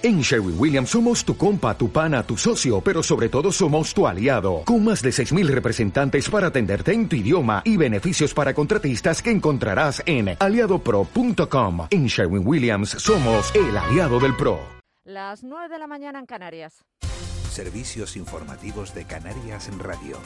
En Sherwin Williams somos tu compa, tu pana, tu socio, pero sobre todo somos tu aliado, con más de 6.000 representantes para atenderte en tu idioma y beneficios para contratistas que encontrarás en aliadopro.com. En Sherwin Williams somos el aliado del PRO. Las 9 de la mañana en Canarias. Servicios informativos de Canarias en Radio.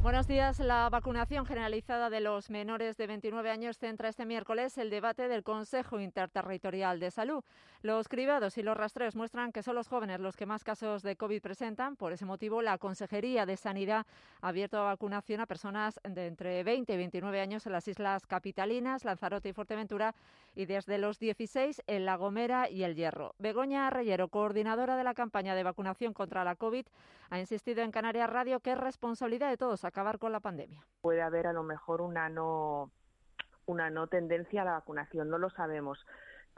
Buenos días. La vacunación generalizada de los menores de 29 años centra este miércoles el debate del Consejo Interterritorial de Salud. Los cribados y los rastreos muestran que son los jóvenes los que más casos de COVID presentan. Por ese motivo, la Consejería de Sanidad ha abierto vacunación a personas de entre 20 y 29 años en las islas capitalinas, Lanzarote y Fuerteventura, y desde los 16 en La Gomera y El Hierro. Begoña Reyero, coordinadora de la campaña de vacunación contra la COVID, ha insistido en Canarias Radio que es responsabilidad de todos acabar con la pandemia. Puede haber a lo mejor una no una no tendencia a la vacunación, no lo sabemos.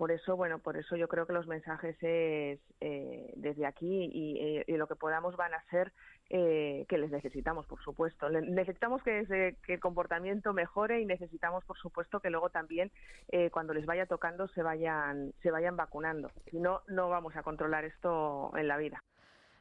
Por eso, bueno, por eso yo creo que los mensajes es eh, desde aquí y, y, lo que podamos van a ser eh, que les necesitamos, por supuesto. necesitamos que, ese, que, el comportamiento mejore y necesitamos, por supuesto, que luego también eh, cuando les vaya tocando se vayan se vayan vacunando. Si no, no vamos a controlar esto en la vida.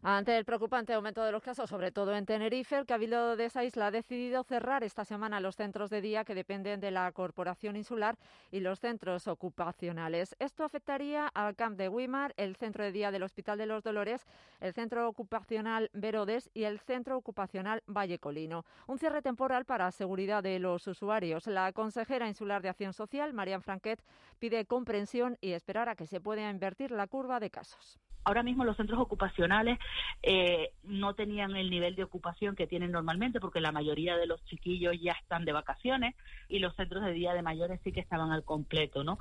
Ante el preocupante aumento de los casos, sobre todo en Tenerife, el Cabildo de esa isla ha decidido cerrar esta semana los centros de día que dependen de la Corporación Insular y los centros ocupacionales. Esto afectaría al Camp de Wimar, el centro de día del Hospital de los Dolores, el centro ocupacional Verodes y el centro ocupacional Valle Colino. Un cierre temporal para seguridad de los usuarios. La consejera insular de Acción Social, Marian Franquet, pide comprensión y esperar a que se pueda invertir la curva de casos. Ahora mismo los centros ocupacionales eh, no tenían el nivel de ocupación que tienen normalmente porque la mayoría de los chiquillos ya están de vacaciones y los centros de día de mayores sí que estaban al completo, ¿no?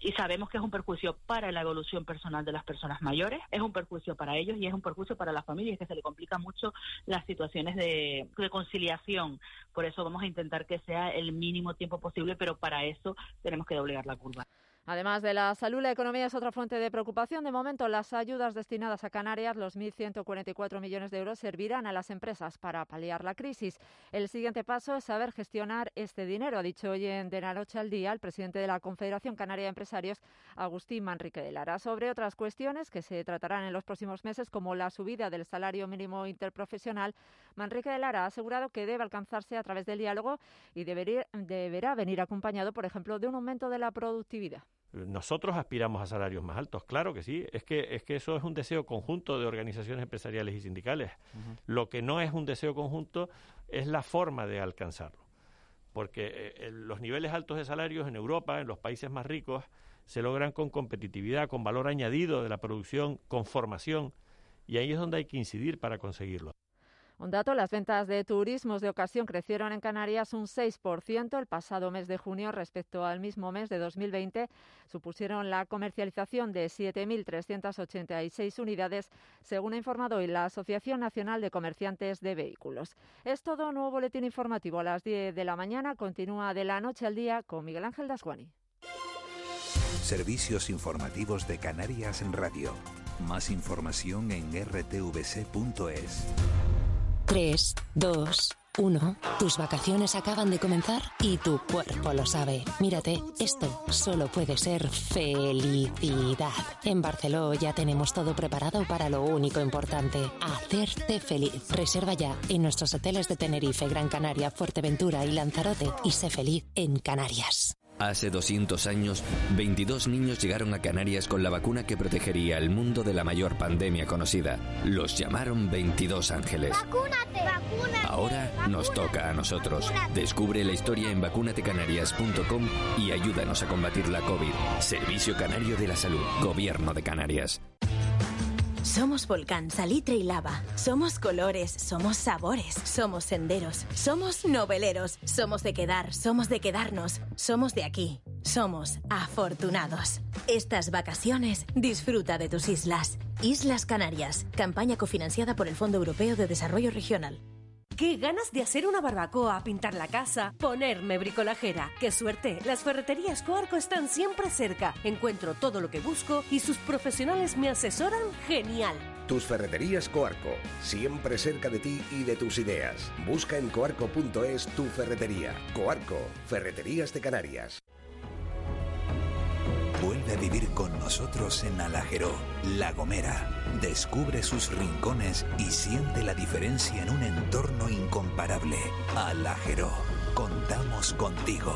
y sabemos que es un perjuicio para la evolución personal de las personas mayores, es un perjuicio para ellos y es un perjuicio para las familias, que se le complica mucho las situaciones de, de, conciliación. Por eso vamos a intentar que sea el mínimo tiempo posible, pero para eso tenemos que doblegar la curva. Además de la salud, la economía es otra fuente de preocupación. De momento, las ayudas destinadas a Canarias, los 1.144 millones de euros, servirán a las empresas para paliar la crisis. El siguiente paso es saber gestionar este dinero, ha dicho hoy en De la Noche al Día el presidente de la Confederación Canaria de Empresarios, Agustín Manrique de Lara. Sobre otras cuestiones que se tratarán en los próximos meses, como la subida del salario mínimo interprofesional, Manrique de Lara ha asegurado que debe alcanzarse a través del diálogo y deberá venir acompañado, por ejemplo, de un aumento de la productividad. Nosotros aspiramos a salarios más altos, claro que sí. Es que, es que eso es un deseo conjunto de organizaciones empresariales y sindicales. Lo que no es un deseo conjunto es la forma de alcanzarlo. Porque eh, los niveles altos de salarios en Europa, en los países más ricos, se logran con competitividad, con valor añadido de la producción, con formación. Y ahí es donde hay que incidir para conseguirlo. Un dato, las ventas de turismos de ocasión crecieron en Canarias un 6% el pasado mes de junio respecto al mismo mes de 2020. Supusieron la comercialización de 7.386 unidades, según ha informado hoy la Asociación Nacional de Comerciantes de Vehículos. Es todo, nuevo boletín informativo a las 10 de la mañana. Continúa de la noche al día con Miguel Ángel Dasguani. Servicios informativos de Canarias en Radio. Más información en rtvc.es. 3, 2, 1. Tus vacaciones acaban de comenzar y tu cuerpo lo sabe. Mírate, esto solo puede ser felicidad. En Barceló ya tenemos todo preparado para lo único importante, hacerte feliz. Reserva ya en nuestros hoteles de Tenerife, Gran Canaria, Fuerteventura y Lanzarote y sé feliz en Canarias. Hace 200 años, 22 niños llegaron a Canarias con la vacuna que protegería al mundo de la mayor pandemia conocida. Los llamaron 22 ángeles. ¡Vacúnate! ¡Vacúnate! Ahora nos toca a nosotros. Descubre la historia en vacunatecanarias.com y ayúdanos a combatir la COVID. Servicio Canario de la Salud. Gobierno de Canarias. Somos volcán, salitre y lava. Somos colores, somos sabores, somos senderos, somos noveleros, somos de quedar, somos de quedarnos, somos de aquí. Somos afortunados. Estas vacaciones disfruta de tus islas. Islas Canarias, campaña cofinanciada por el Fondo Europeo de Desarrollo Regional. ¡Qué ganas de hacer una barbacoa, pintar la casa, ponerme bricolajera! ¡Qué suerte! Las ferreterías Coarco están siempre cerca. Encuentro todo lo que busco y sus profesionales me asesoran genial. Tus ferreterías Coarco, siempre cerca de ti y de tus ideas. Busca en coarco.es tu ferretería. Coarco, Ferreterías de Canarias. Vivir con nosotros en Alajeró, La Gomera. Descubre sus rincones y siente la diferencia en un entorno incomparable. Alajeró. Contamos contigo.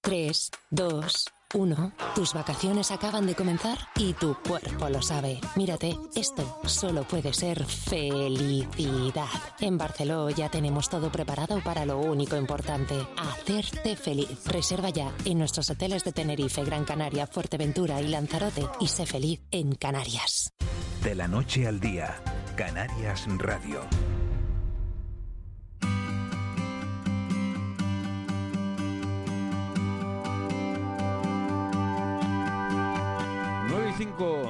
Tres, dos, uno. Tus vacaciones acaban de comenzar y tu cuerpo lo sabe. Mírate, esto solo puede ser felicidad. En Barceló ya tenemos todo preparado para lo único importante, hacerte feliz. Reserva ya en nuestros hoteles de Tenerife, Gran Canaria, Fuerteventura y Lanzarote y sé feliz en Canarias. De la noche al día, Canarias Radio.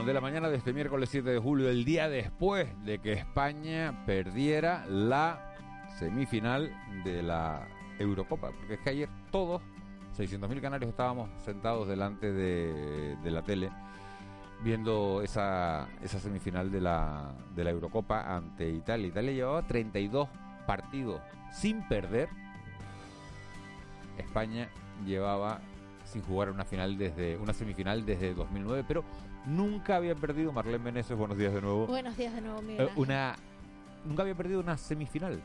De la mañana de este miércoles 7 de julio, el día después de que España perdiera la semifinal de la Eurocopa. Porque es que ayer todos, 600.000 canarios, estábamos sentados delante de, la tele viendo esa, esa semifinal de la, de la Eurocopa ante Italia. Italia llevaba 32 partidos sin perder. España llevaba sin jugar una final desde una semifinal desde 2009, pero nunca había perdido Marlene Meneses, buenos días de nuevo. Buenos días de nuevo, Miguel. Eh, una nunca había perdido una semifinal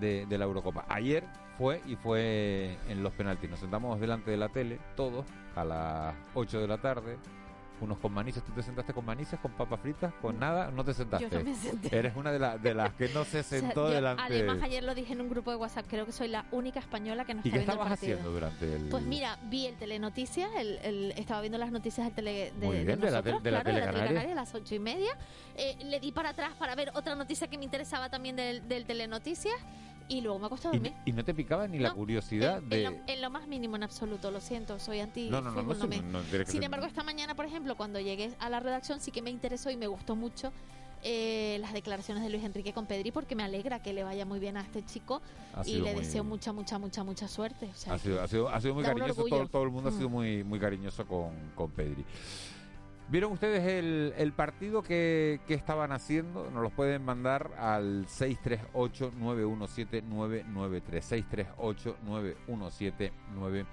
de, de la Eurocopa. Ayer fue y fue en los penaltis. Nos sentamos delante de la tele, todos, a las 8 de la tarde, unos con manices. ¿Tú te sentaste con manices, con papas fritas, con nada? No te sentaste. Yo no me senté. Eres una de, la- de las que no se O sea, sentó delante. Además, ayer lo dije en un grupo de WhatsApp, creo que soy la única española que no ¿Y está qué viendo el estabas partido. haciendo durante el...? Pues mira, vi el Telenoticias, el, el- estaba viendo las noticias del tele, de, Muy de bien, de la nosotros, tel- de la claro, la. Telecanaria, a las ocho y media. Eh, le di para atrás para ver otra noticia que me interesaba también del, del Telenoticias y luego me acosté a ¿Y, dormir. y no te picaba ni la No, curiosidad en, de...? en lo, en lo más mínimo, en absoluto, lo siento, soy anti No, no, no, no, me- no Sin embargo, esta mañana, por ejemplo, cuando llegué a la redacción sí que me interesó y me gustó mucho eh, las declaraciones de Luis Enrique con Pedri porque me alegra que le vaya muy bien a este chico Ha y le muy- deseo mucha, mucha, mucha, mucha suerte. O sea, Ha sido, ha sido, ha sido muy cariñoso, todo, todo el mundo ha sido Mm. muy, muy cariñoso con, con Pedri. ¿Vieron ustedes el, el partido que, que estaban haciendo? Nos los pueden mandar al 638-917-993. 638-917-993.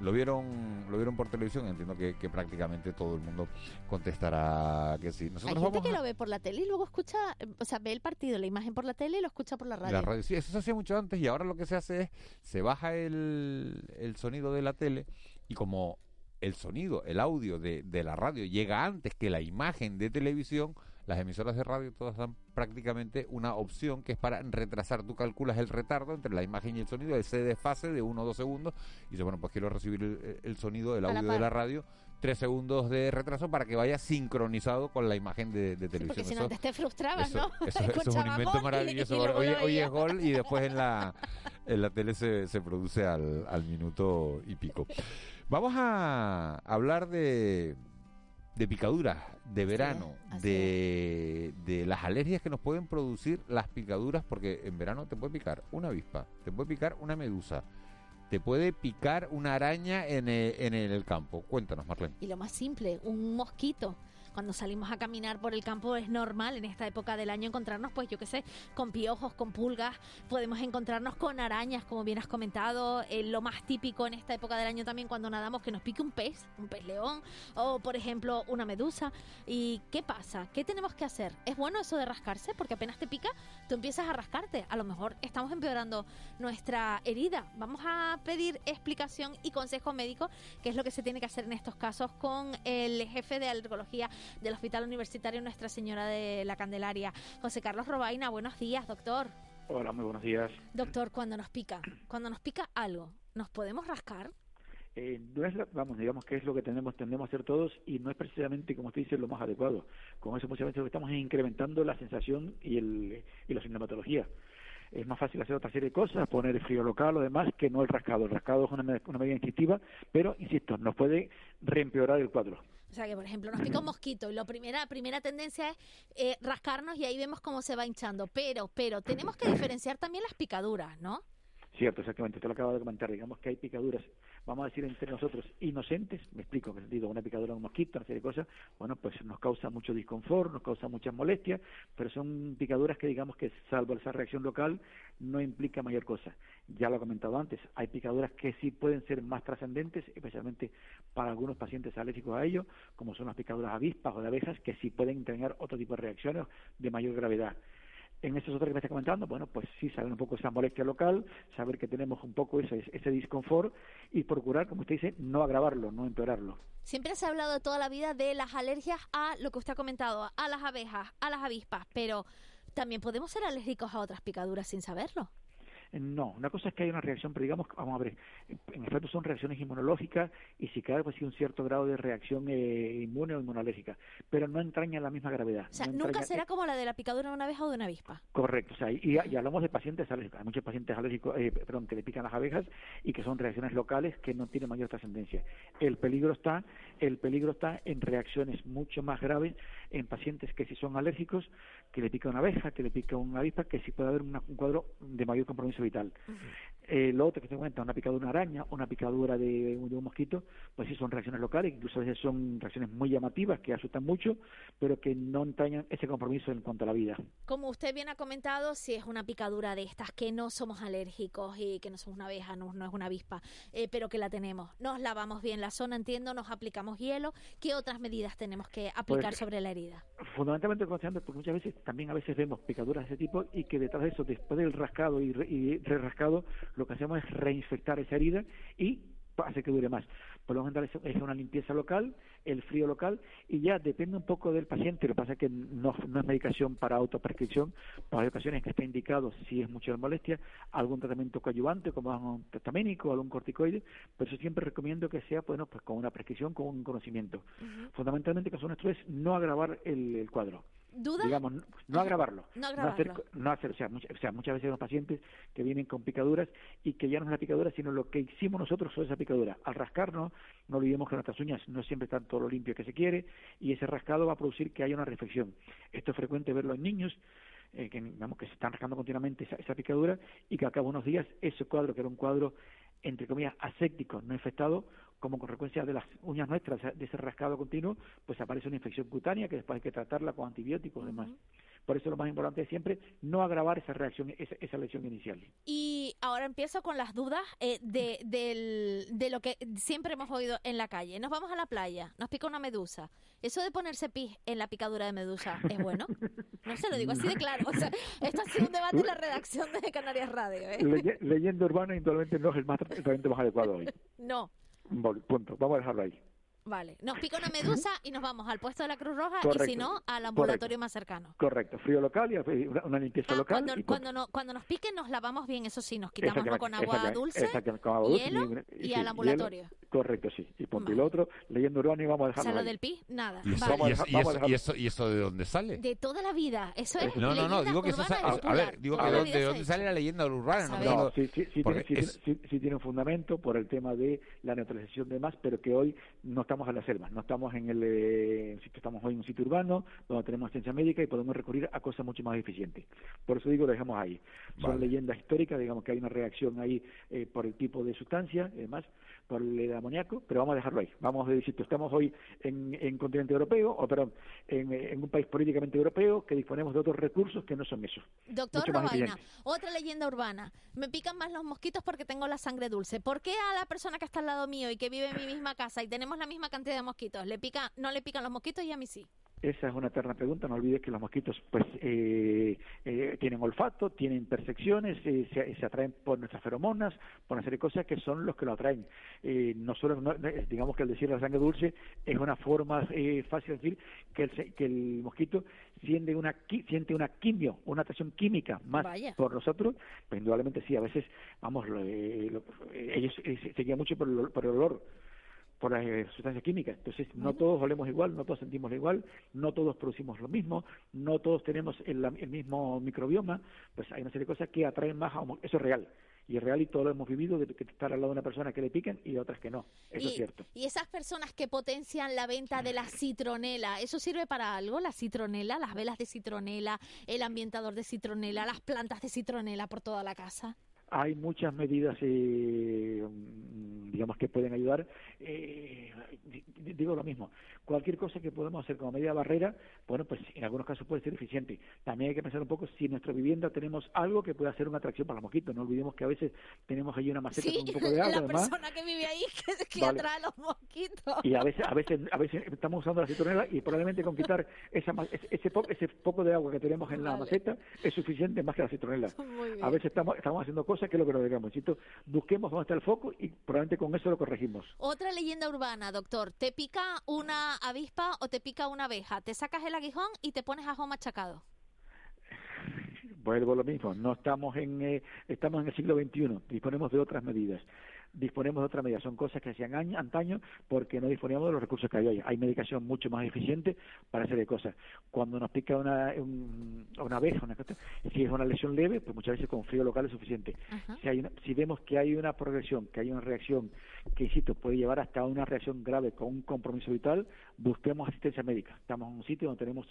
¿Lo vieron, ¿Lo vieron por televisión? Entiendo que, que prácticamente todo el mundo contestará que sí. Hay Nosotros gente vamos que a- lo ve por la tele y luego escucha, o sea, ve el partido, la imagen por la tele y lo escucha por la radio. La radio, sí, eso se hacía mucho antes y ahora lo que se hace es, se baja el, el sonido de la tele y como el sonido, el audio de, de la radio llega antes que la imagen de televisión, las emisoras de radio todas dan prácticamente una opción que es para retrasar. Tú calculas el retardo entre la imagen y el sonido, ese desfase de uno o dos segundos, y dices, bueno, pues quiero recibir el, el sonido, el la audio de la radio, tres segundos de retraso para que vaya sincronizado con la imagen de, de Sí, televisión. porque si Eso- te frustrabas, eso, ¿no? eso- eso es un invento maravilloso. y hoy, es gol y después en la, en la tele se, se produce al, al minuto y pico. Vamos a hablar de, de picaduras, de verano, de, de las alergias que nos pueden producir las picaduras, porque en verano te puede picar una avispa, te puede picar una medusa, te puede picar una araña en el, en el campo. Cuéntanos, Marlene. Y lo más simple, un mosquito. Cuando salimos a caminar por el campo es normal en esta época del año encontrarnos, pues yo qué sé, con piojos, con pulgas, podemos encontrarnos con arañas, como bien has comentado, eh, lo más típico en esta época del año también cuando nadamos, que nos pique un pez, un pez león, o por ejemplo una medusa. ¿Y qué pasa? ¿Qué tenemos que hacer? ¿Es bueno eso de rascarse? Porque apenas te pica, tú empiezas a rascarte. A lo mejor estamos empeorando nuestra herida. Vamos a pedir explicación y consejo médico, que es lo que se tiene que hacer en estos casos, con el jefe de alergología del Hospital Universitario Nuestra Señora de la Candelaria, José Carlos Robaina. Buenos días, doctor. Hola, muy buenos días. Doctor, cuando nos pica, cuando nos pica algo, ¿nos podemos rascar? Eh, no es vamos, digamos que es lo que tenemos, tendemos a hacer todos y no es precisamente, como usted dice, lo más adecuado. Con eso muchas veces lo que estamos es incrementando la sensación y, el, y la sintomatología. Es más fácil hacer otra serie de cosas, poner el frío local o demás, que no el rascado. El rascado es una, una medida instintiva, pero, insisto, nos puede reempeorar el cuadro. O sea que, por ejemplo, nos pica un mosquito y la primera, primera tendencia es eh, rascarnos y ahí vemos cómo se va hinchando. Pero, pero, tenemos que diferenciar también las picaduras, ¿no? Cierto, exactamente, te lo acabo de comentar. Digamos que hay picaduras, vamos a decir entre nosotros, inocentes, me explico, que digo, una picadura de un mosquito, una serie de cosas, bueno, pues nos causa mucho disconfort, nos causa muchas molestias, pero son picaduras que digamos que salvo esa reacción local no implica mayor cosa. Ya lo he comentado antes, hay picaduras que sí pueden ser más trascendentes, especialmente para algunos pacientes alérgicos a ello, como son las picaduras avispas o de abejas, que sí pueden tener otro tipo de reacciones de mayor gravedad en estos otros que me está comentando, bueno, pues sí, saber un poco esa molestia local, saber que tenemos un poco ese, ese disconfort y procurar, como usted dice, no agravarlo, no empeorarlo. Siempre se ha hablado toda la vida de las alergias a lo que usted ha comentado, a las abejas, a las avispas, pero también podemos ser alérgicos a otras picaduras sin saberlo. No, una cosa es que hay una reacción, pero digamos, vamos a ver, en efecto son reacciones inmunológicas y si cae pues sí un cierto grado de reacción eh, inmune o inmunológica, pero no entraña la misma gravedad. O sea, nunca será como la de la picadura de una abeja o de una avispa. Correcto, o sea, y, y hablamos de pacientes alérgicos, hay muchos pacientes alérgicos, eh, perdón, que le pican las abejas y que son reacciones locales que no tienen mayor trascendencia. El peligro está, el peligro está en reacciones mucho más graves en pacientes que si son alérgicos, que le pica una abeja, que le pica una avispa, que sí puede haber un cuadro de mayor compromiso vital. Eh, lo otro que te cuenta, una picadura de una araña, una picadura de, un mosquito, pues sí son reacciones locales, incluso a veces son reacciones muy llamativas que asustan mucho, pero que no entrañan ese compromiso en cuanto a la vida. Como usted bien ha comentado, si es una picadura de estas que no somos alérgicos y que no somos una abeja, no, es una avispa, eh, pero que la tenemos, nos lavamos bien la zona, entiendo, nos aplicamos hielo, ¿qué otras medidas tenemos que aplicar Pues, sobre la herida? Fundamentalmente porque muchas veces también a veces vemos picaduras de ese tipo y que detrás de eso, después del rascado y, re, y re-rascado, lo que hacemos es reinfectar esa herida y hace que dure más. Por lo general es una limpieza local, el frío local y ya depende un poco del paciente. Lo que pasa es que no, no es medicación para autoprescripción, para hay ocasiones que está indicado si es mucha molestia, algún tratamiento coadyuvante como un testaménico, algún corticoide, pero eso siempre recomiendo que sea bueno pues con una prescripción, con un conocimiento. Fundamentalmente el caso nuestro es no agravar el, el cuadro. ¿Duda? Digamos, no, no agravarlo. No No hacer, agravarlo. no hacer o, sea, mucha- o sea, muchas veces los pacientes que vienen con picaduras y que ya no es la picadura, sino lo que hicimos nosotros sobre esa picadura. Al rascarnos, no olvidemos que nuestras uñas no siempre están todo lo limpio que se quiere y ese rascado va a producir que haya una reflexión. Esto es frecuente verlo en niños eh, que, digamos, que se están rascando continuamente esa, picadura y que a cabo de unos días ese cuadro, que era un cuadro, entre comillas, aséptico, no infectado, como consecuencia de las uñas nuestras, de ese rascado continuo, pues aparece una infección cutánea que después hay que tratarla con antibióticos y demás. Por eso lo más importante es siempre no agravar esa reacción, esa, esa lesión inicial. Y ahora empiezo con las dudas eh, de, del- de lo que siempre hemos oído en la calle. Nos vamos a la playa, nos pica una medusa. ¿Eso de ponerse pis en la picadura de medusa es bueno? No se lo digo así de claro. O sea, esto ha sido un debate en la redacción de Canarias Radio. ¿eh? Leye- leyenda urbana indudablemente no es el, más, el más adecuado hoy. No, Punto. Vamos a dejarlo ahí. Vale. Nos pica una medusa y nos vamos al puesto de la Cruz Roja y Correcto, si no, al ambulatorio más cercano. Correcto. Frío local y una, una limpieza local. Ah, Cuando, y cuando, no, cuando nos piquen nos lavamos bien, eso sí, nos quitamos ¿no? Con agua dulce, con agua dulce hielo y- y sí, al hielo. ambulatorio. Correcto, sí. Y punto. Y lo otro, leyenda urbana y vamos a O dejarlo sea, lo ahí. del pis, nada. ¿Y eso, Vale. y eso- y eso- y eso- y eso de dónde sale? De toda la vida. Eso es. No, no, no, digo que eso y a ver, digo que de, dónde sale la leyenda urbana, no, sí, es- sí- sí tiene un fundamento por el tema de la neutralización de más, pero que hoy no estamos en la selva, no estamos en el eh, estamos hoy en un sitio urbano donde tenemos ciencia médica y podemos recurrir a cosas mucho más eficientes. Por eso digo, lo dejamos ahí. Son leyendas históricas, digamos que hay una reacción ahí eh, por el tipo de sustancia, y demás, por el amoníaco, pero vamos a dejarlo ahí. Vamos a decir, estamos hoy en, en continente europeo, o perdón, en, eh, en un país políticamente europeo que disponemos de otros recursos que no son esos. Doctor Robaina, otra leyenda urbana. Me pican más los mosquitos porque tengo la sangre dulce. ¿Por qué a la persona que está al lado mío y que vive en mi misma casa y tenemos la misma cantidad de mosquitos, le pica, no le pican los mosquitos y a mí sí? Esa es una eterna pregunta. No olvides que los mosquitos pues eh, eh, tienen olfato, tienen percepciones, eh, se, se atraen por nuestras feromonas, por una serie de cosas que son los que lo atraen. Eh, no digamos que el decir la sangre dulce es una forma eh, fácil de decir que el, que el mosquito siente una, siente una quimio, una atracción química más Vaya. por nosotros, pues indudablemente sí, a veces, vamos, lo- eh, lo- ellos se, guían mucho por el, por el olor por las eh, sustancias químicas. Entonces, no todos olemos igual, no todos sentimos igual, no todos producimos lo mismo, no todos tenemos el, el mismo microbioma, pues hay una serie de cosas que atraen más a Eso es real. Y es real y todo lo hemos vivido, de que estar al lado de una persona que le piquen y de otras que no. Eso y, es cierto. y esas personas que potencian la venta de la citronela, ¿eso sirve para algo? La citronela, las velas de citronela, el ambientador de citronela, las plantas de citronela por toda la casa. Hay muchas medidas, eh, digamos, que pueden ayudar. Eh, digo lo mismo, cualquier cosa que podamos hacer como medida barrera, bueno, pues en algunos casos puede ser eficiente. También hay que pensar un poco si en nuestra vivienda tenemos algo que pueda ser una atracción para los mosquitos. No olvidemos que a veces tenemos allí una maceta con un poco de agua. la persona que vive ahí que, atrae los mosquitos. Y a veces, a veces, a veces estamos usando la citronela y probablemente con quitar esa, ese, ese poco de agua que tenemos en la maceta es suficiente más que la citronela. A veces estamos, estamos haciendo cosas que es lo que nos digamos. Busquemos dónde está el foco y probablemente con eso lo corregimos. Otra leyenda urbana, doctor. Te pica una avispa o te pica una abeja. Te sacas el aguijón y te pones ajo machacado. Vuelvo lo mismo. No estamos en, eh, estamos en el siglo XXI. Disponemos de otras medidas disponemos de otra medida. Son cosas que hacían años, antaño porque no disponíamos de los recursos que hay hoy. Hay medicación mucho más eficiente para hacer de cosas. Cuando nos pica una, una abeja, una si es una lesión leve, pues muchas veces con frío local es suficiente. Si, hay si vemos que hay una progresión, que hay una reacción que, insisto, puede llevar hasta una reacción grave con un compromiso vital, busquemos asistencia médica. Estamos en un sitio donde tenemos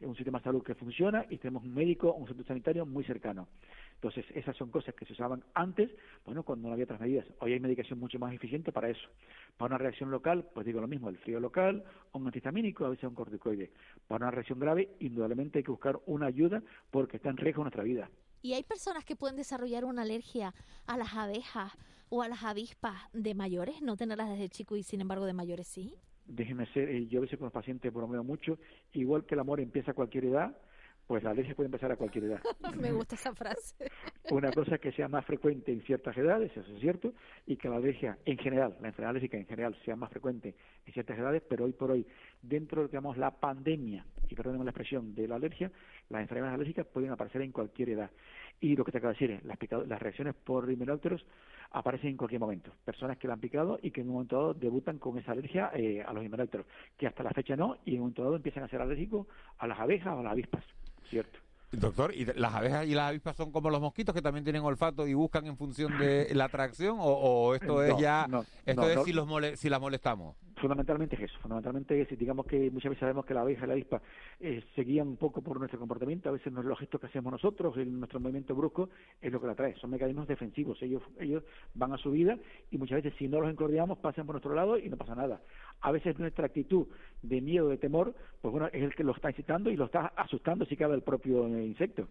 un sistema de salud que funciona y tenemos un médico, un centro sanitario muy cercano. Entonces, esas son cosas que se usaban antes, bueno, cuando no había otras medidas. Hoy hay medicación mucho más eficiente para eso. Para una reacción local, pues digo lo mismo, el frío local, un antihistamínico, a veces un corticoide. Para una reacción grave, indudablemente hay que buscar una ayuda porque está en riesgo nuestra vida. ¿Y hay personas que pueden desarrollar una alergia a las abejas o a las avispas de mayores, no tenerlas desde chico y sin embargo de mayores sí? Déjeme ser, eh, yo a veces con los pacientes bromeo mucho, igual que el amor empieza a cualquier edad, pues la alergia puede empezar a cualquier edad. Me gusta esa frase. Una cosa que sea más frecuente en ciertas edades, eso es cierto, y que la alergia en general, la enfermedad alérgica en general sea más frecuente en ciertas edades, pero hoy por hoy, dentro de digamos, la pandemia, y perdónenme la expresión, de la alergia, las enfermedades alérgicas pueden aparecer en cualquier edad. Y lo que te acabo de decir, las, las reacciones por himenópteros aparecen en cualquier momento. Personas que la han picado y que en un momento dado debutan con esa alergia eh, a los himenópteros, que hasta la fecha no, y en un momento dado empiezan a ser alérgicos a las abejas o a las avispas. Cierto. Doctor, ¿y las abejas y las avispas son como los mosquitos que también tienen olfato y buscan en función de la atracción? ¿O, esto es ya, esto es si, los si las molestamos? Fundamentalmente es eso, fundamentalmente es, digamos que muchas veces sabemos que la abeja y la avispa eh, se guían un poco por nuestro comportamiento, a veces no los gestos que hacemos nosotros, en nuestro movimiento brusco es lo que la trae, son mecanismos defensivos, ellos, ellos van a su vida y muchas veces si no los encordiamos pasan por nuestro lado y no pasa nada. A veces nuestra actitud de miedo, de temor, pues bueno, es el que lo está incitando y lo está asustando si cabe el propio eh, insecto.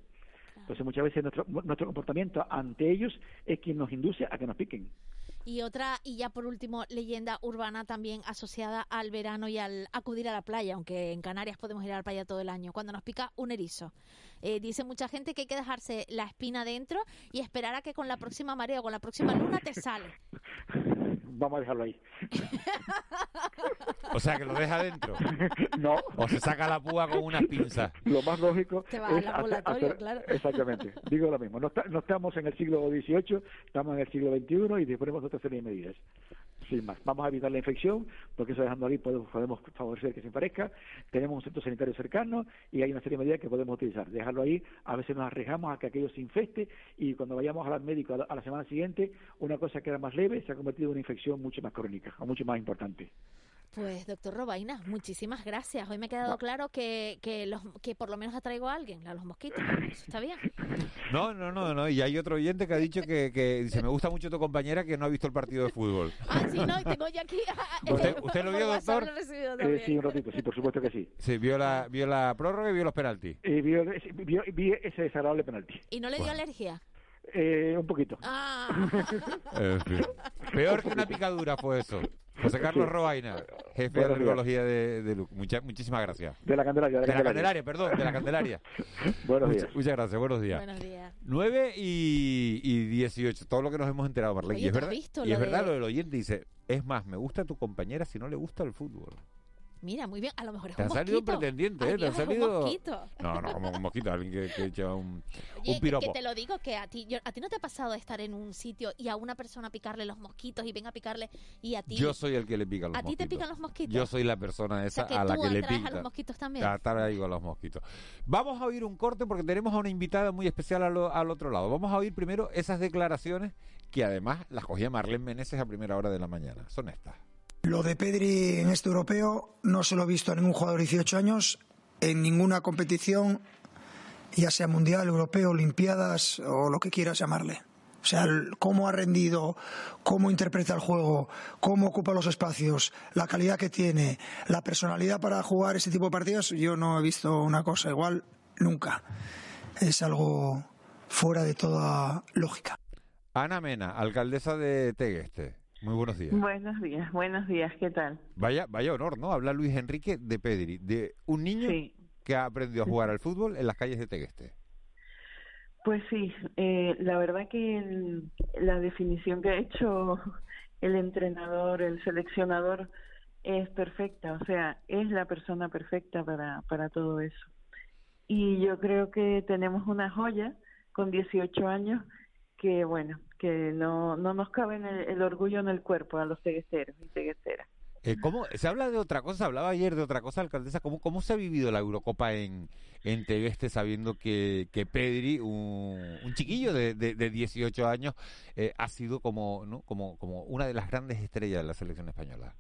Entonces muchas veces nuestro, nuestro comportamiento ante ellos es quien nos induce a que nos piquen. Y otra, y ya por último, leyenda urbana también asociada al verano y al acudir a la playa, aunque en Canarias podemos ir a la playa todo el año, cuando nos pica un erizo. Eh, dice mucha gente que hay que dejarse la espina dentro y esperar a que con la próxima marea o con la próxima luna te sale. Vamos a dejarlo ahí. O sea, que lo deja dentro. No. O se saca la púa con unas pinzas. Lo más lógico. Te va al ambulatorio, claro. Exactamente. Digo lo mismo. No, no, estamos en el siglo XVIII, estamos en el siglo XXI y disponemos de otra serie de medidas. Sin más. Vamos a evitar la infección, porque eso dejando ahí podemos, podemos favorecer que se emparezca. Tenemos un centro sanitario cercano y hay una serie de medidas que podemos utilizar. Dejarlo ahí, a veces nos arriesgamos a que aquello se infeste y cuando vayamos al médico a la semana siguiente, una cosa que era más leve se ha convertido en una infección mucho más crónica o mucho más importante. Pues, doctor Robaina, muchísimas gracias. Hoy me ha quedado claro que, que, los, que por lo menos atraigo a alguien, a los mosquitos. Eso está bien. No, no, no, no. Y hay otro oyente que ha dicho que, que dice, me gusta mucho tu compañera que no ha visto el partido de fútbol. Ah, sí, no, y tengo ya aquí... ¿Usted, ¿usted lo vio, doctor? Eh, sí, un ratito, sí, por supuesto que sí. Sí, vio la, vio la prórroga y vio los penaltis. Eh, vio, vio, vi ese desagradable penalti. ¿Y no le dio alergia? Eh, un poquito. Ah. Peor que una picadura fue eso. José Carlos Robaina, jefe de la neurología de, de muchísimas gracias. De la Candelaria. De, la, Candelaria. perdón, de la Candelaria. buenos días. Muchas, gracias, buenos días. Buenos días. 9 y, y 18, todo lo que nos hemos enterado, Marlene. y es verdad, y es verdad lo del oyente, dice, es más, me gusta tu compañera si no le gusta el fútbol. Mira, muy bien, a lo mejor es te un ha salido un pretendiente, ¿eh? Te ha salido. Un mosquito. No, no, como un mosquito, alguien que, que echa un, Oye, un piropo. Que te lo digo que a ti, yo, a ti no te ha pasado de estar en un sitio y a una persona picarle los mosquitos y venga a picarle y a ti. Yo soy el que le pica los ¿A mosquitos. ti te pican los mosquitos? Yo soy la persona esa o sea, que a la tú que le pica. a los mosquitos también. A estar ahí con los mosquitos. Vamos a oír un corte porque tenemos a una invitada muy especial al, al otro lado. Vamos a oír primero esas declaraciones que además las cogía Marlene Meneses a primera hora de la mañana. Son estas. Lo de Pedri en este europeo no se lo he visto a ningún jugador de 18 años en ninguna competición, ya sea mundial, europeo, olimpiadas o lo que quieras llamarle. O sea, cómo ha rendido, cómo interpreta el juego, cómo ocupa los espacios, la calidad que tiene, la personalidad para jugar ese tipo de partidos, yo no he visto una cosa igual nunca. Es algo fuera de toda lógica. Ana Mena, alcaldesa de Tegueste. Muy buenos días. Buenos días, buenos días, ¿qué tal? Vaya, vaya honor, ¿no? Habla Luis Enrique de Pedri, de un niño que ha aprendido a jugar al fútbol en las calles de Tegueste. Pues sí, eh, la verdad que la definición que ha hecho el entrenador, el seleccionador, es perfecta, o sea, es la persona perfecta para, para todo eso. Y yo creo que tenemos una joya con 18 años que, bueno, que no, no nos cabe el, orgullo en el cuerpo a los teguesteros y teguesteras. Eh, ¿cómo, se habla de otra cosa, hablaba ayer de otra cosa, alcaldesa, ¿cómo, cómo se ha vivido la Eurocopa en, en Tegueste sabiendo que, que Pedri, un, chiquillo de, de, 18 años, eh, ha sido como, ¿no? como, como una de las grandes estrellas de la selección española?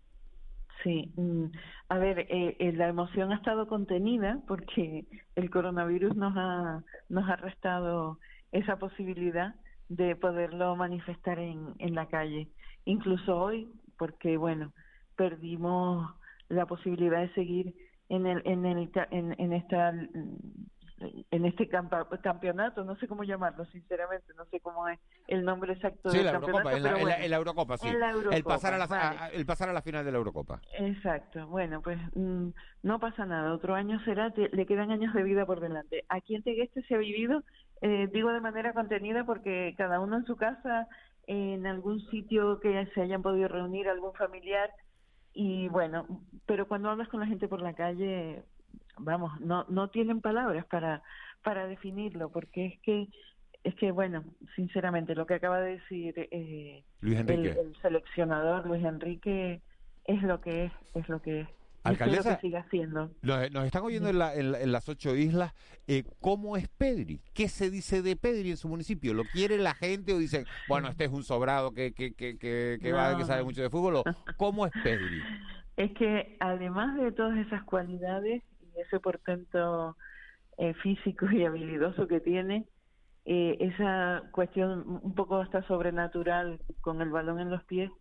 Sí, mm, a ver, eh, eh, la emoción ha estado contenida porque el coronavirus nos ha, nos ha restado esa posibilidad de poderlo manifestar en, en la calle. Incluso hoy, porque bueno, perdimos la posibilidad de seguir en el en el en, en esta en este campeonato, no sé cómo llamarlo, sinceramente, no sé cómo es el nombre exacto del la campeonato. en, la, Eurocopa, sí. el, pasar a la, el pasar a la final de la Eurocopa. Exacto, bueno, pues mm, no pasa nada, otro año será, le quedan años de vida por delante. Aquí en Tegueste se ha vivido, eh, digo de manera contenida, porque cada uno en su casa, en algún sitio que se hayan podido reunir, algún familiar, y bueno, pero cuando hablas con la gente por la calle, vamos, no, no tienen palabras para, para definirlo, porque es que, es que bueno, sinceramente, lo que acaba de decir eh, Luis Enrique. El, seleccionador Luis Enrique es lo que es, es lo que es. Alcaldesa, que siga. Nos, están oyendo en, en, las ocho islas. Eh, ¿Cómo es Pedri? ¿Qué se dice de Pedri en su municipio? ¿Lo quiere la gente o dicen, bueno, este es un sobrado que, que, que, que, va, que sabe mucho de fútbol? ¿Cómo es Pedri? Es que además de todas esas cualidades, ese portento eh, físico y habilidoso que tiene, eh, esa cuestión un poco hasta sobrenatural con el balón en los pies,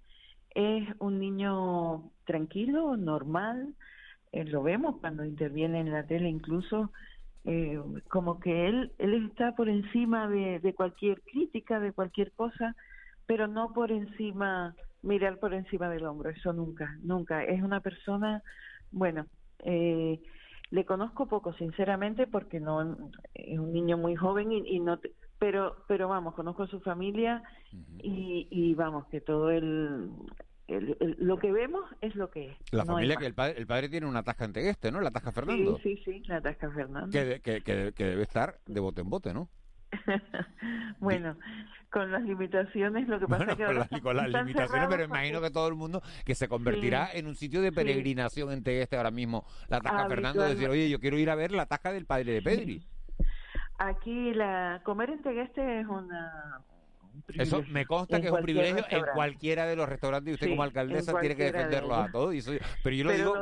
es un niño tranquilo, normal, eh, lo vemos cuando interviene en la tele incluso, como que él, él está por encima de, cualquier crítica, de cualquier cosa, pero no por encima, mirar por encima del hombro, eso nunca, nunca. Es una persona, bueno, eh, le conozco poco, sinceramente, porque no es un niño muy joven y, no, pero, pero vamos, conozco a su familia y, vamos que todo el, lo que vemos es lo que es. La familia que el padre, el padre tiene una tasca en Tegueste, ¿no? La tasca Fernando. Sí, sí, sí, la tasca Fernando. Que, que, que debe estar de bote en bote, ¿no? bueno, con las limitaciones, lo que pasa es que. Con, las limitaciones, pero imagino que todo el mundo que se convertirá en un sitio de peregrinación en Tegueste ahora mismo. La Tasca Fernando, decir, oye, yo quiero ir a ver la Tasca del padre de Pedri. Aquí, la comer en Tegueste es una. Eso me consta que es un privilegio en cualquiera de los restaurantes y usted como alcaldesa tiene que defenderlo a todos. pero yo lo digo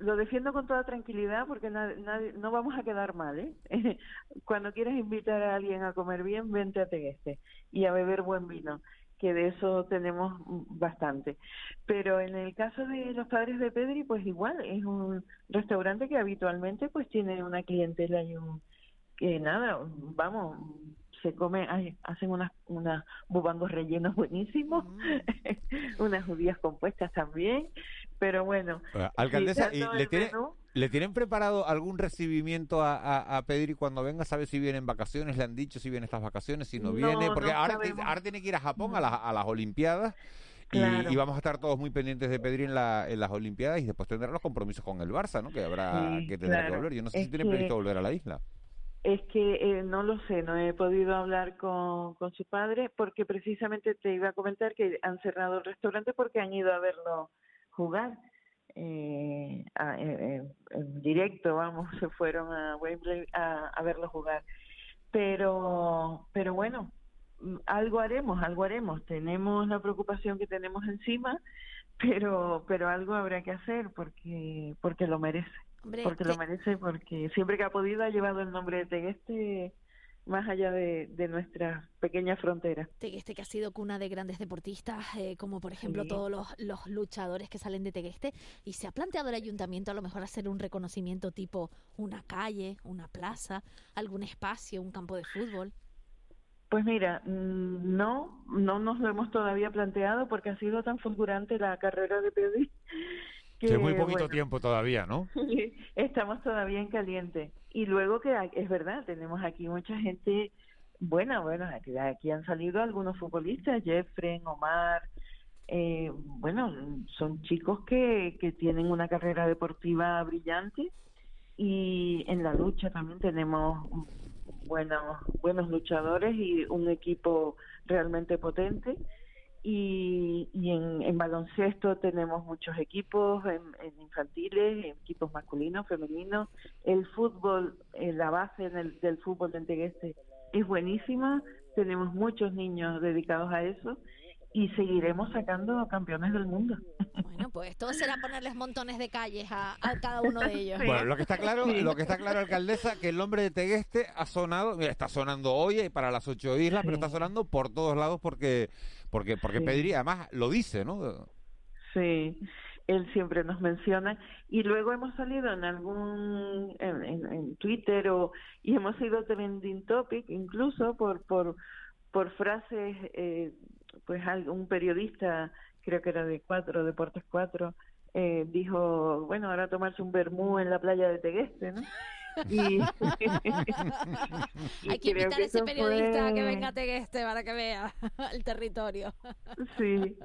lo defiendo con toda tranquilidad porque no vamos a quedar mal. ¿eh? Cuando quieras invitar a alguien a comer bien, vente a Tegueste y a beber buen vino, que de eso tenemos bastante. Pero en el caso de los padres de Pedri, pues igual, es un restaurante que habitualmente pues tiene una clientela y un... que nada, vamos, se come, hacen unas, unas bubangos rellenos buenísimos, mm. unas judías compuestas también, pero bueno. Alcaldesa, ¿y le, tiene, ¿le tienen preparado algún recibimiento a, a, Pedri cuando venga? ¿Sabe si viene en vacaciones? ¿Le han dicho si viene estas vacaciones? Si no, viene, porque ahora, ahora tiene que ir a Japón a, las, a las Olimpiadas. Y, vamos a estar todos muy pendientes de Pedri en, la, en las Olimpiadas y después tendrá los compromisos con el Barça, ¿no? Que habrá que tener que volver. Yo no sé si tiene previsto volver a la isla. Es que eh, no lo sé, no he podido hablar con, con su padre porque precisamente te iba a comentar que han cerrado el restaurante porque han ido a verlo jugar eh, eh, en directo, vamos, se fueron a Wembley a, a verlo jugar. Pero, pero bueno, algo haremos, algo haremos. Tenemos la preocupación que tenemos encima, pero, pero algo habrá que hacer porque, porque lo merece porque lo merece, porque siempre que ha podido ha llevado el nombre de Tegueste más allá de, de nuestra pequeña frontera. Tegueste que ha sido cuna de grandes deportistas, eh, como por ejemplo Sí. todos los, los luchadores que salen de Tegueste, y se ha planteado el ayuntamiento a lo mejor hacer un reconocimiento tipo una calle, una plaza, algún espacio, un campo de fútbol. Pues mira, mm, no, no nos lo hemos todavía planteado porque ha sido tan fulgurante la carrera de Pedri que, muy poquito bueno, tiempo todavía, ¿no? estamos todavía en caliente. Y luego que es verdad, tenemos aquí mucha gente buena, bueno, aquí, aquí han salido algunos futbolistas, Jeffrey, Omar, eh, bueno, son chicos que, que tienen una carrera deportiva brillante y en la lucha también tenemos buenos, buenos luchadores y un equipo realmente potente. Y, y en, en baloncesto tenemos muchos equipos, en, en infantiles, en equipos masculinos, femeninos. El fútbol, eh, la base en el- del fútbol de Tegueste es buenísima. Tenemos muchos niños dedicados a eso y seguiremos sacando campeones del mundo. Bueno, pues todo será ponerles montones de calles a, a cada uno de ellos. Bueno, lo que está claro, Sí. lo que está claro, alcaldesa, que el nombre de Tegueste ha sonado, mira, está sonando hoy y para las ocho islas, pero está sonando por todos lados porque, porque, porque Sí. Pedri además lo dice, ¿no? Sí, él siempre nos menciona y luego hemos salido en algún en, en- en Twitter o y hemos sido trending topic incluso por por por frases eh, pues algún periodista creo que era de cuatro Deportes cuatro eh, dijo bueno ahora tomarse un vermú en la playa de Tegueste ¿no? Y, y Hay que invitar a ese periodista que venga a Tegueste para que vea el territorio. Sí.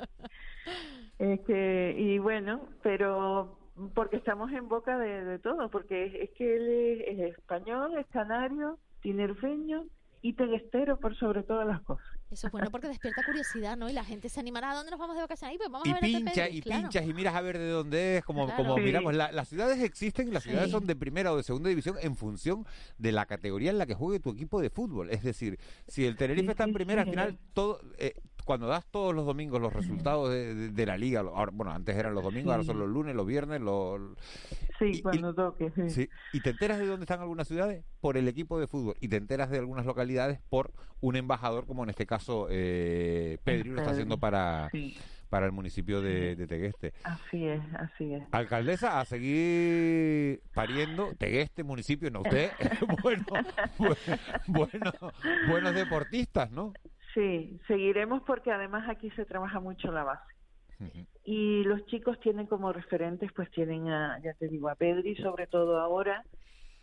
Es que, y bueno, pero porque estamos en boca de, de todo, porque es, es que él es, es español, es canario, tinerfeño y teguestero por sobre todas las cosas. Eso es bueno porque despierta curiosidad, ¿no? Y la gente se animará. ¿A dónde nos vamos de vacaciones? Ahí, pues vamos Y a ver a este pincha, Pedri, y claro. pinchas, y miras a ver de dónde es, como, Claro. como Sí. miramos. La- las ciudades existen y las ciudades Sí. son de primera o de segunda división en función de la categoría en la que juegue tu equipo de fútbol. Es decir, si el Tenerife Sí, está en sí, primera, al sí. final, todo, eh, cuando das todos los domingos los resultados de, de- de la liga, ahora, bueno, antes eran los domingos, ahora son los lunes, los viernes, los... Sí, cuando toque. Sí. Sí, y te enteras de dónde están algunas ciudades por el equipo de fútbol y te enteras de algunas localidades por un embajador, como en este caso eh, Pedri lo está haciendo para, para el municipio de, de Tegueste. Así es, así es. Alcaldesa, a seguir pariendo Tegueste, municipio, no usted. bueno, bu- bueno, buenos deportistas, ¿no? Sí, seguiremos porque además aquí se trabaja mucho la base. Y los chicos tienen como referentes, pues tienen a, ya te digo, a Pedri, sobre todo ahora,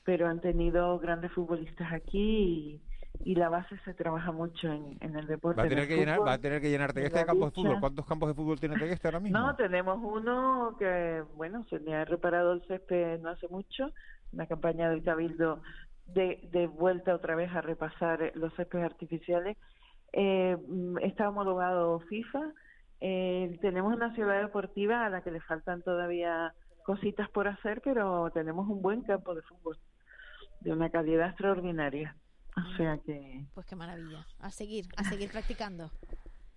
pero han tenido grandes futbolistas aquí y, y la base se trabaja mucho en, en el deporte. Va a en tener que llenar, va a tener que llenar en Tegueste de la campos de fútbol. ¿Cuántos campos de fútbol tiene Tegueste ahora mismo? No, tenemos uno que, bueno, se le ha reparado el césped no hace mucho, una campaña del Cabildo de, de vuelta otra vez a repasar los céspedes artificiales. Eh, mm, está homologado FIFA. Eh, tenemos una ciudad deportiva a la que le faltan todavía cositas por hacer, pero tenemos un buen campo de fútbol de una calidad extraordinaria. O sea que Pues qué maravilla. A seguir, a seguir practicando.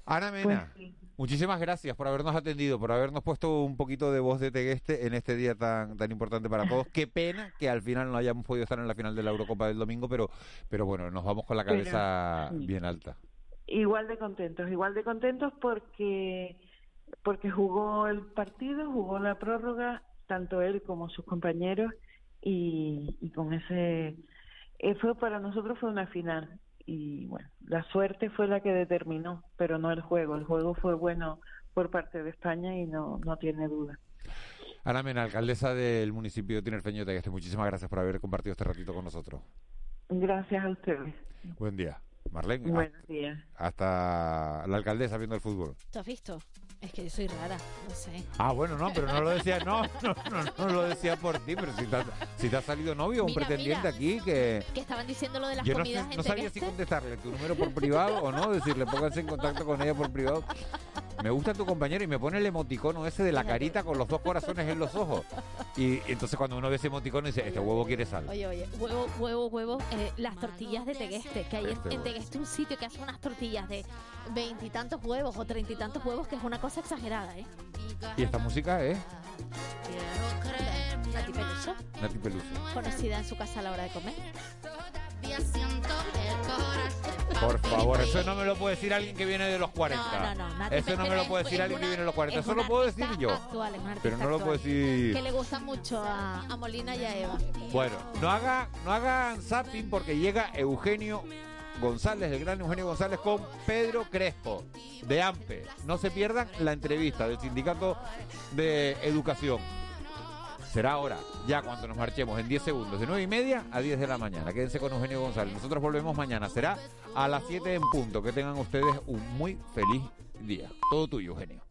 Ana Mena, muchísimas gracias por habernos atendido, por habernos puesto un poquito de voz de Tegueste en este día tan tan importante para todos. Qué pena que al final no hayamos podido estar en la final de la Eurocopa del domingo, pero pero bueno, nos vamos con la cabeza bien alta. Igual de contentos, igual de contentos porque porque jugó el partido, jugó la prórroga, tanto él como sus compañeros y, y con ese eh, fue para nosotros fue una final y bueno, la suerte fue la que determinó, pero no el juego, el juego fue bueno por parte de España y no no tiene duda. Ana Mena, alcaldesa del municipio de Tinerfeño de Tegueste, muchísimas gracias por haber compartido este ratito con nosotros. Gracias a ustedes. Buen día. Marlene, Buenos días. hasta la alcaldesa viendo el fútbol. ¿Tú has visto? Es que yo soy rara, no sé. Ah, bueno, no, pero no lo decía, no, no, no, no lo decía por ti, pero si te, ha- si te ha salido novio o un Mira, pretendiente mira. aquí que... Que estaban diciendo lo de las Yo no, comidas no en sabía si contestarle tu número por privado o no, decirle pónganse en contacto con ella por privado. Me gusta tu compañero y me pone el emoticono ese de la carita con los dos corazones en los ojos. Y entonces cuando uno ve ese emoticono dice, este huevo quiere sal. Oye, oye, huevo, huevo, huevo, eh, las tortillas de Tegueste, que hay en, Este en huevo. Tegueste un sitio que hace unas tortillas de veintitantos huevos o treinta y tantos huevos, que es una cosa exagerada, ¿eh? Y esta música es Nati Peluso, Nati Peluso. conocida en su casa a la hora de comer. Por favor, eso no me lo puede decir alguien que viene de los 40. No, no, no. Nati Eso no me lo puede decir alguien que viene de los 40. es Eso lo puedo decir yo. actual, es una Pero no lo puedo decir. Que le gusta mucho a, a Molina y a Eva. Bueno, no haga, no hagan zapping porque llega Eugenio González, el gran Eugenio González, con Pedro Crespo, de AMPE. No se pierdan la entrevista del Sindicato de Educación. Será ahora, ya cuando nos marchemos, en 10 segundos, de 9 y media a 10 de la mañana. Quédense con Eugenio González. Nosotros volvemos mañana. Será a las 7 en punto. Que tengan ustedes un muy feliz día. Todo tuyo, Eugenio.